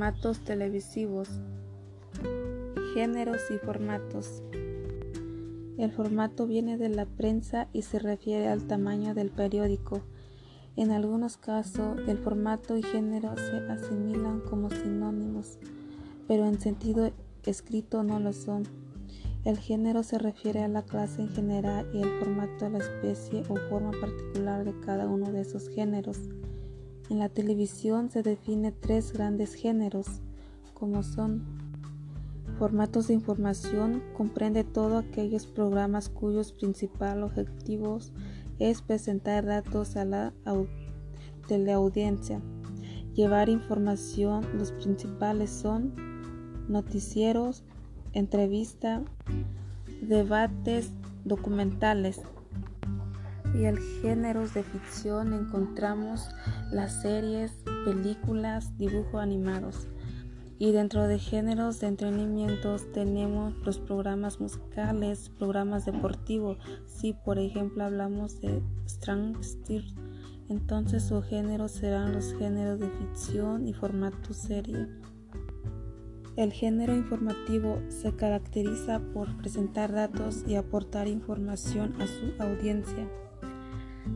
Formatos televisivos. Géneros y formatos. El formato viene de la prensa y se refiere al tamaño del periódico. En algunos casos, el formato y género se asimilan como sinónimos, pero en sentido escrito no lo son. El género se refiere a la clase en general y el formato a la especie o forma particular de cada uno de esos géneros. En la televisión se define tres grandes géneros, como son formatos de información, comprende todos aquellos programas cuyos principal objetivos es presentar datos a la teleaudiencia. Llevar información, los principales son noticieros, entrevista, debates, documentales y el géneros de ficción encontramos las series, películas, dibujos animados. Y dentro de géneros de entretenimiento tenemos los programas musicales, programas deportivos. Si por ejemplo hablamos de Strong Steel, entonces su género serán los géneros de ficción y formato serie. El género informativo se caracteriza por presentar datos y aportar información a su audiencia.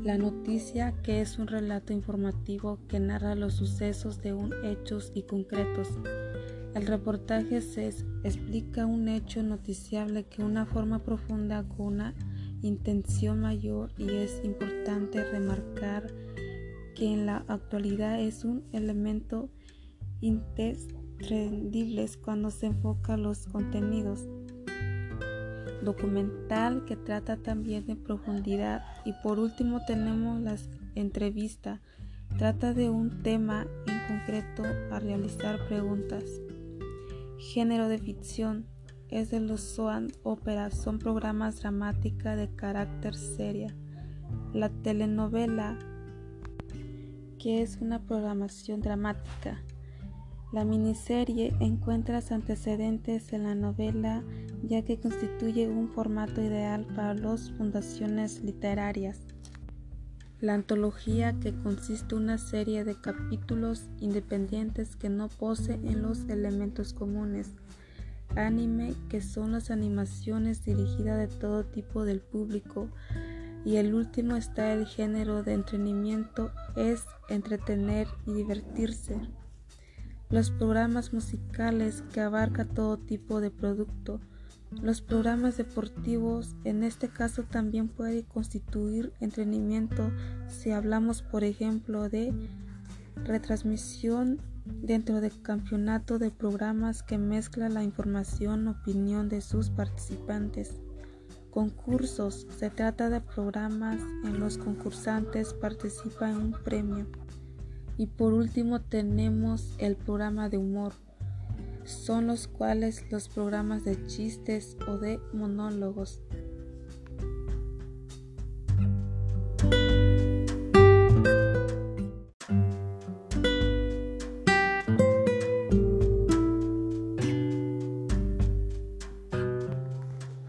La noticia, que es un relato informativo que narra los sucesos de un hechos y concretos. El reportaje se explica un hecho noticiable que una forma profunda con una intención mayor y es importante remarcar que en la actualidad es un elemento imprescindible cuando se enfoca los contenidos documental que trata también de profundidad y por último tenemos la entrevista. Trata de un tema en concreto a realizar preguntas. Género de ficción. Es de los soap óperas son programas dramática de carácter seria. La telenovela que es una programación dramática. La miniserie encuentra antecedentes en la novela ya que constituye un formato ideal para las fundaciones literarias. La antología, que consiste en una serie de capítulos independientes que no poseen los elementos comunes. Anime, que son las animaciones dirigidas de todo tipo del público. Y el último está el género de entretenimiento, es entretener y divertirse. Los programas musicales que abarca todo tipo de producto. Los programas deportivos en este caso también puede constituir entretenimiento si hablamos por ejemplo de retransmisión dentro del campeonato de programas que mezcla la información opinión de sus participantes. Concursos. Se trata de programas en los concursantes participan en un premio. Y por último tenemos el programa de humor. Son los cuales los programas de chistes o de monólogos.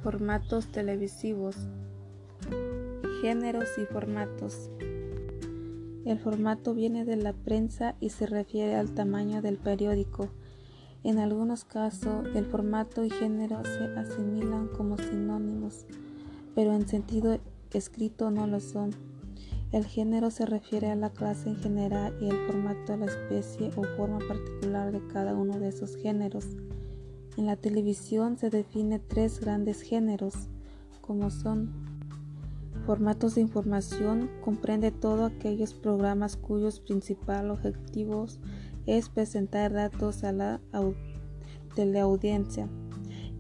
Formatos televisivos. Géneros y formatos. El formato viene de la prensa y se refiere al tamaño del periódico. En algunos casos, el formato y género se asimilan como sinónimos, pero en sentido escrito no lo son. El género se refiere a la clase en general y el formato a la especie o forma particular de cada uno de esos géneros. En la televisión se define tres grandes géneros, como son Formatos de información comprende todos aquellos programas cuyos principal objetivos es presentar datos a la teleaudiencia.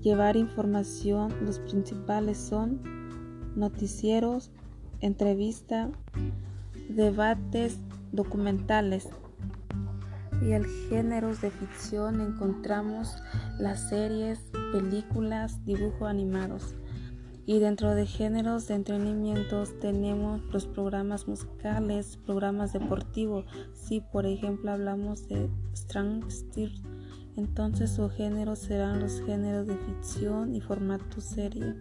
Llevar información, los principales son noticieros, entrevista, debates, documentales. Y el géneros de ficción encontramos las series, películas, dibujos animados. Y dentro de géneros de entretenimiento tenemos los programas musicales, programas deportivos. Si por ejemplo hablamos de Strong Steel, entonces su género serán los géneros de ficción y formato serie.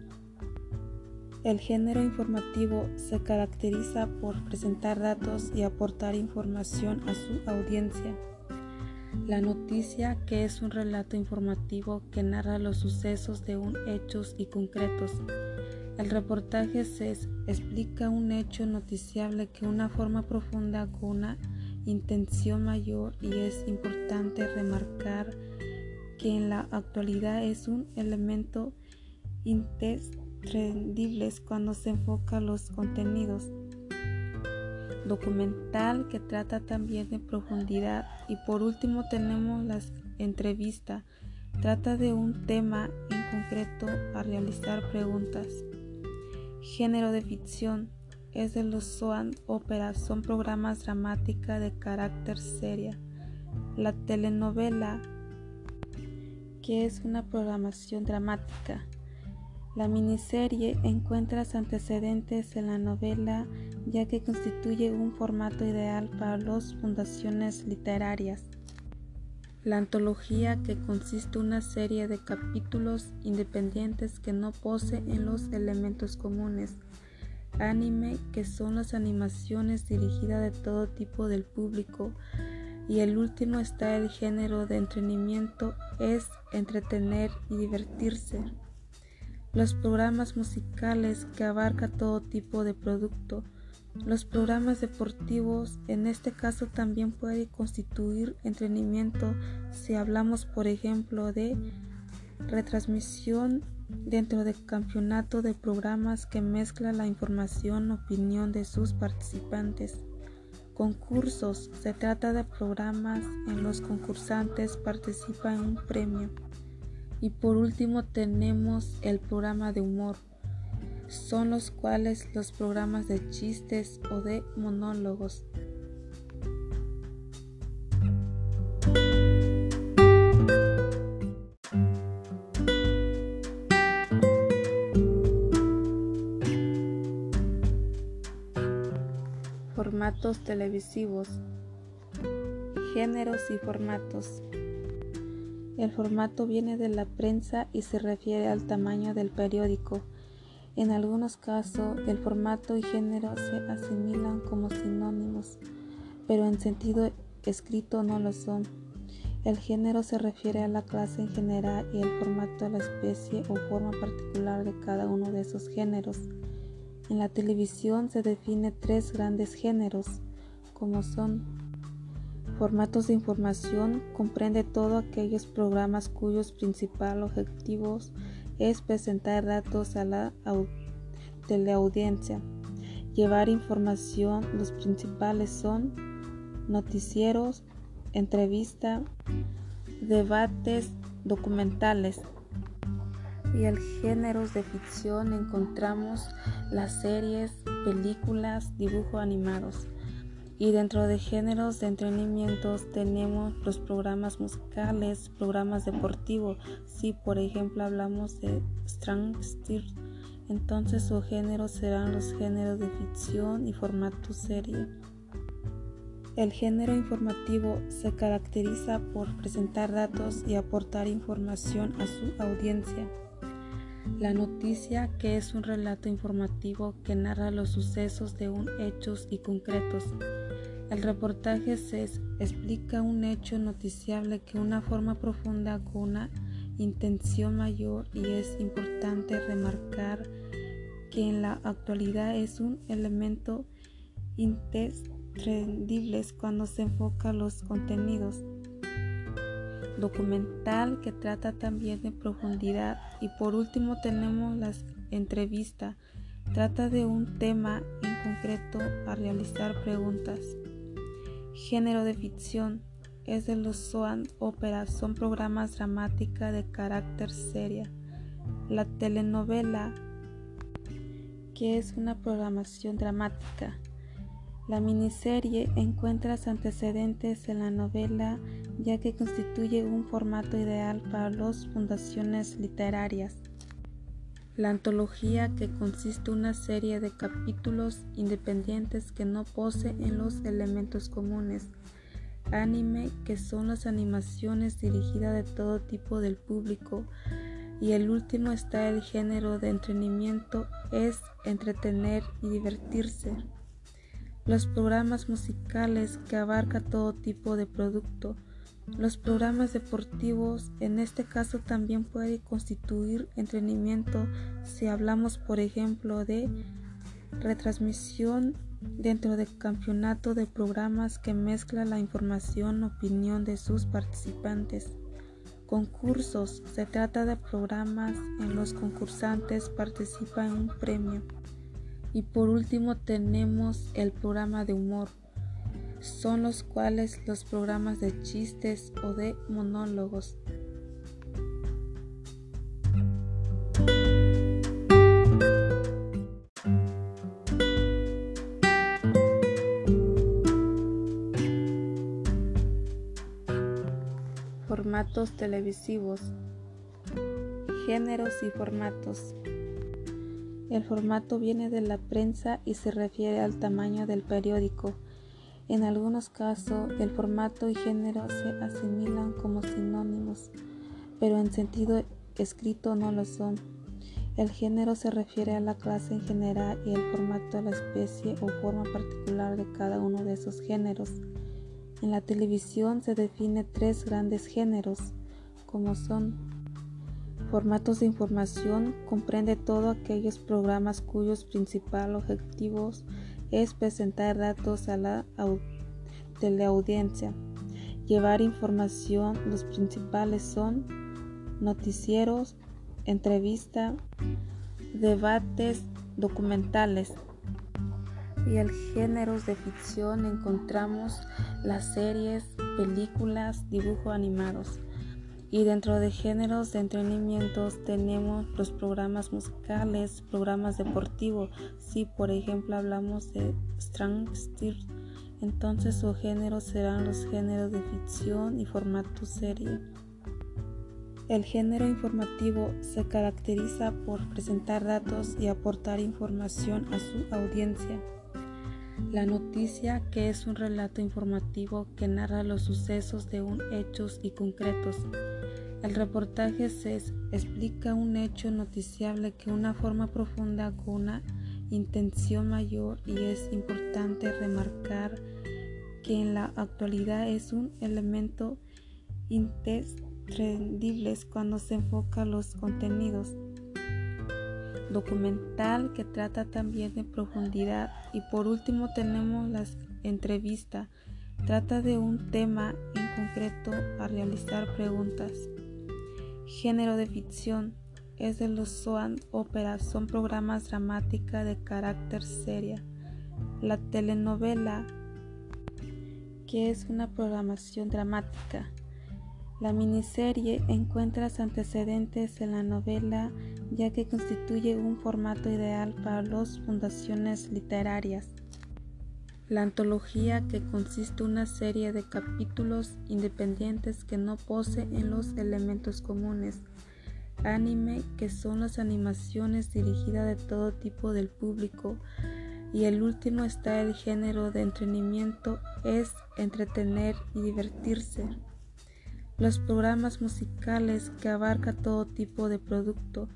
El género informativo se caracteriza por presentar datos y aportar información a su audiencia. La noticia, que es un relato informativo que narra los sucesos de un hechos y concretos. El reportaje se explica un hecho noticiable que una forma profunda con una intención mayor y es importante remarcar que en la actualidad es un elemento imprescindible cuando se enfoca los contenidos. Documental que trata también de profundidad. Y por último tenemos la entrevista trata de un tema en concreto a realizar preguntas género de ficción es de los soan óperas son programas dramática de carácter seria. La telenovela que es una programación dramática. La miniserie encuentra antecedentes en la novela ya que constituye un formato ideal para las fundaciones literarias. La antología, que consiste una serie de capítulos independientes que no poseen los elementos comunes. Anime, que son las animaciones dirigidas de todo tipo del público. Y el último está el género de entretenimiento, es entretener y divertirse los programas musicales que abarca todo tipo de producto, los programas deportivos en este caso también puede constituir entretenimiento si hablamos por ejemplo de retransmisión dentro del campeonato de programas que mezcla la información opinión de sus participantes. Concursos se trata de programas en los concursantes participan en un premio. Y por último tenemos el programa de humor. Son los cuales los programas de chistes o de monólogos. Formatos televisivos. Géneros y formatos. El formato viene de la prensa y se refiere al tamaño del periódico. En algunos casos, el formato y género se asimilan como sinónimos, pero en sentido escrito no lo son. El género se refiere a la clase en general y el formato a la especie o forma particular de cada uno de esos géneros. En la televisión se define tres grandes géneros, como son Formatos de información comprende todos aquellos programas cuyos principal objetivos es presentar datos a la teleaudiencia. Llevar información, los principales son noticieros, entrevista, debates, documentales. Y el géneros de ficción encontramos las series, películas, dibujos animados. Y dentro de géneros de entretenimiento tenemos los programas musicales, programas deportivos. Si por ejemplo hablamos de Strong Steel, entonces su género serán los géneros de ficción y formato serie. El género informativo se caracteriza por presentar datos y aportar información a su audiencia. La noticia, que es un relato informativo que narra los sucesos de un hechos y concretos. El reportaje se explica un hecho noticiable que una forma profunda con una intención mayor y es importante remarcar que en la actualidad es un elemento imprescindible cuando se enfoca los contenidos. Documental que trata también de profundidad. Y por último tenemos la entrevista trata de un tema en concreto a realizar preguntas género de ficción es de los soan óperas son programas dramática de carácter seria. La telenovela que es una programación dramática. La miniserie encuentra antecedentes en la novela ya que constituye un formato ideal para las fundaciones literarias. La antología, que consiste una serie de capítulos independientes que no poseen los elementos comunes. Anime, que son las animaciones dirigidas de todo tipo del público. Y el último está el género de entretenimiento, es entretener y divertirse. Los programas musicales que abarca todo tipo de producto, Los programas deportivos en este caso también puede constituir entretenimiento si hablamos por ejemplo de retransmisión dentro del campeonato de programas que mezcla la información opinión de sus participantes. Concursos. Se trata de programas en los concursantes participan en un premio. Y por último tenemos el programa de humor son los cuales los programas de chistes o de monólogos. Formatos televisivos. Géneros y formatos. El formato viene de la prensa y se refiere al tamaño del periódico en algunos casos, el formato y género se asimilan como sinónimos, pero en sentido escrito no lo son. El género se refiere a la clase en general y el formato a la especie o forma particular de cada uno de esos géneros. En la televisión se define tres grandes géneros, como son formatos de información, comprende todos aquellos programas cuyos principales objetivos es presentar datos a la teleaudiencia, llevar información, los principales son noticieros, entrevista, debates, documentales. Y el géneros de ficción encontramos las series, películas, dibujos animados. Y dentro de géneros de entretenimiento tenemos los programas musicales, programas deportivos. Si por ejemplo hablamos de Strang entonces su género serán los géneros de ficción y formato serie. El género informativo se caracteriza por presentar datos y aportar información a su audiencia. La noticia, que es un relato informativo que narra los sucesos de un hechos y concretos. El reportaje se explica un hecho noticiable que una forma profunda con una intención mayor y es importante remarcar que en la actualidad es un elemento imprescindible cuando se enfoca los contenidos documental que trata también de profundidad. Y por último tenemos la entrevista. Trata de un tema en concreto a realizar preguntas. Género de ficción. Es de los soap óperas son programas dramática de carácter seria. La telenovela que es una programación dramática. La miniserie encuentra antecedentes en la novela ya que constituye un formato ideal para las fundaciones literarias. La antología que consiste en una serie de capítulos independientes que no poseen los elementos comunes. Anime que son las animaciones dirigidas de todo tipo del público. Y el último está el género de entretenimiento es entretener y divertirse. Los programas musicales que abarca todo tipo de producto.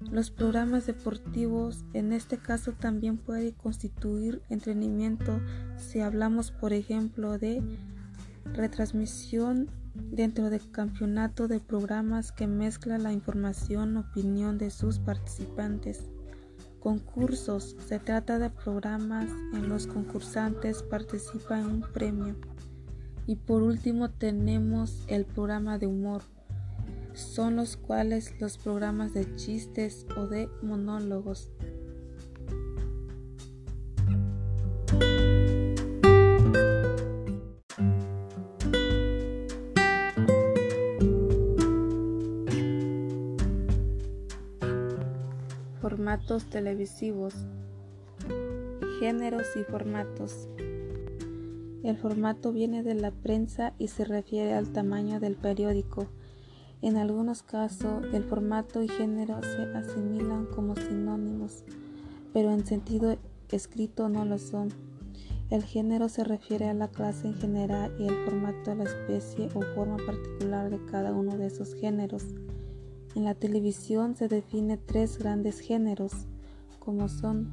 Los programas deportivos en este caso también puede constituir entretenimiento si hablamos por ejemplo de retransmisión dentro del campeonato de programas que mezcla la información opinión de sus participantes. Concursos. Se trata de programas en los concursantes participan en un premio. Y por último tenemos el programa de humor. Son los cuales los programas de chistes o de monólogos. Formatos televisivos. Géneros y formatos. El formato viene de la prensa y se refiere al tamaño del periódico. En algunos casos, el formato y género se asimilan como sinónimos, pero en sentido escrito no lo son. El género se refiere a la clase en general y el formato a la especie o forma particular de cada uno de esos géneros. En la televisión se define tres grandes géneros, como son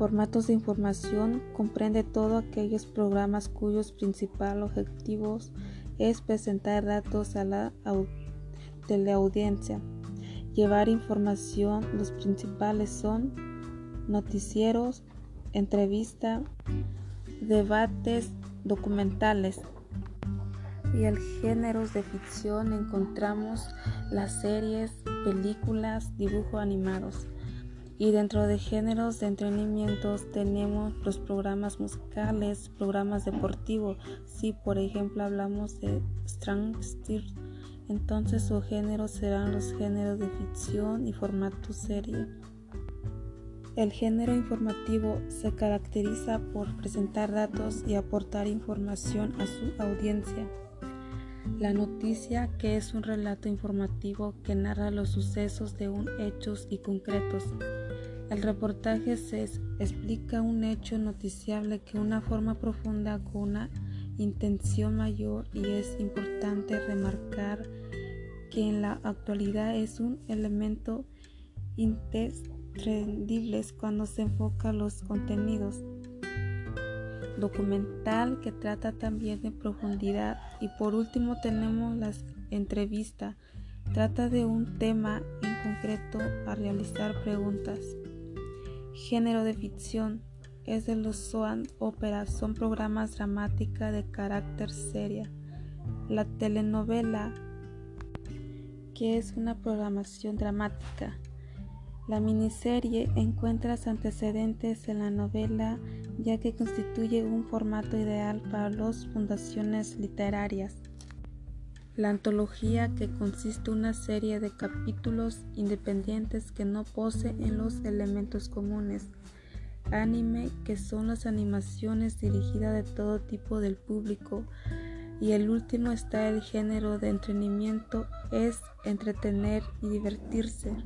Formatos de información comprende todos aquellos programas cuyos principales objetivos es presentar datos a la teleaudiencia, llevar información. Los principales son noticieros, entrevista, debates, documentales. Y el géneros de ficción encontramos las series, películas, dibujos animados. Y dentro de géneros de entretenimiento tenemos los programas musicales, programas deportivos. Si por ejemplo hablamos de Strong Steel, entonces su género serán los géneros de ficción y formato serie. El género informativo se caracteriza por presentar datos y aportar información a su audiencia. La noticia, que es un relato informativo que narra los sucesos de un hechos y concretos. El reportaje se explica un hecho noticiable que una forma profunda con una intención mayor y es importante remarcar que en la actualidad es un elemento imprescindible cuando se enfoca los contenidos. Documental que trata también de profundidad. Y por último tenemos la entrevista trata de un tema en concreto a realizar preguntas Género de ficción es de los soap óperas, son programas dramática de carácter seria. La telenovela, que es una programación dramática. La miniserie encuentra antecedentes en la novela ya que constituye un formato ideal para las fundaciones literarias. La antología, que consiste una serie de capítulos independientes que no poseen los elementos comunes. Anime, que son las animaciones dirigidas de todo tipo del público. Y el último está el género de entretenimiento, es entretener y divertirse.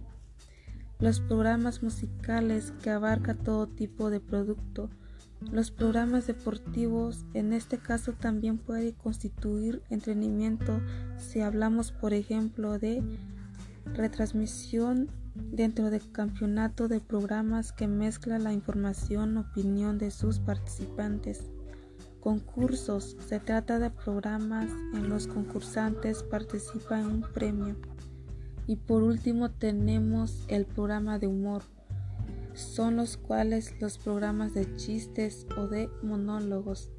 Los programas musicales que abarca todo tipo de producto los programas deportivos en este caso también puede constituir entretenimiento si hablamos por ejemplo de retransmisión dentro del campeonato de programas que mezcla la información opinión de sus participantes. Concursos. Se trata de programas en los concursantes participan en un premio. Y por último tenemos el programa de humor son los cuales los programas de chistes o de monólogos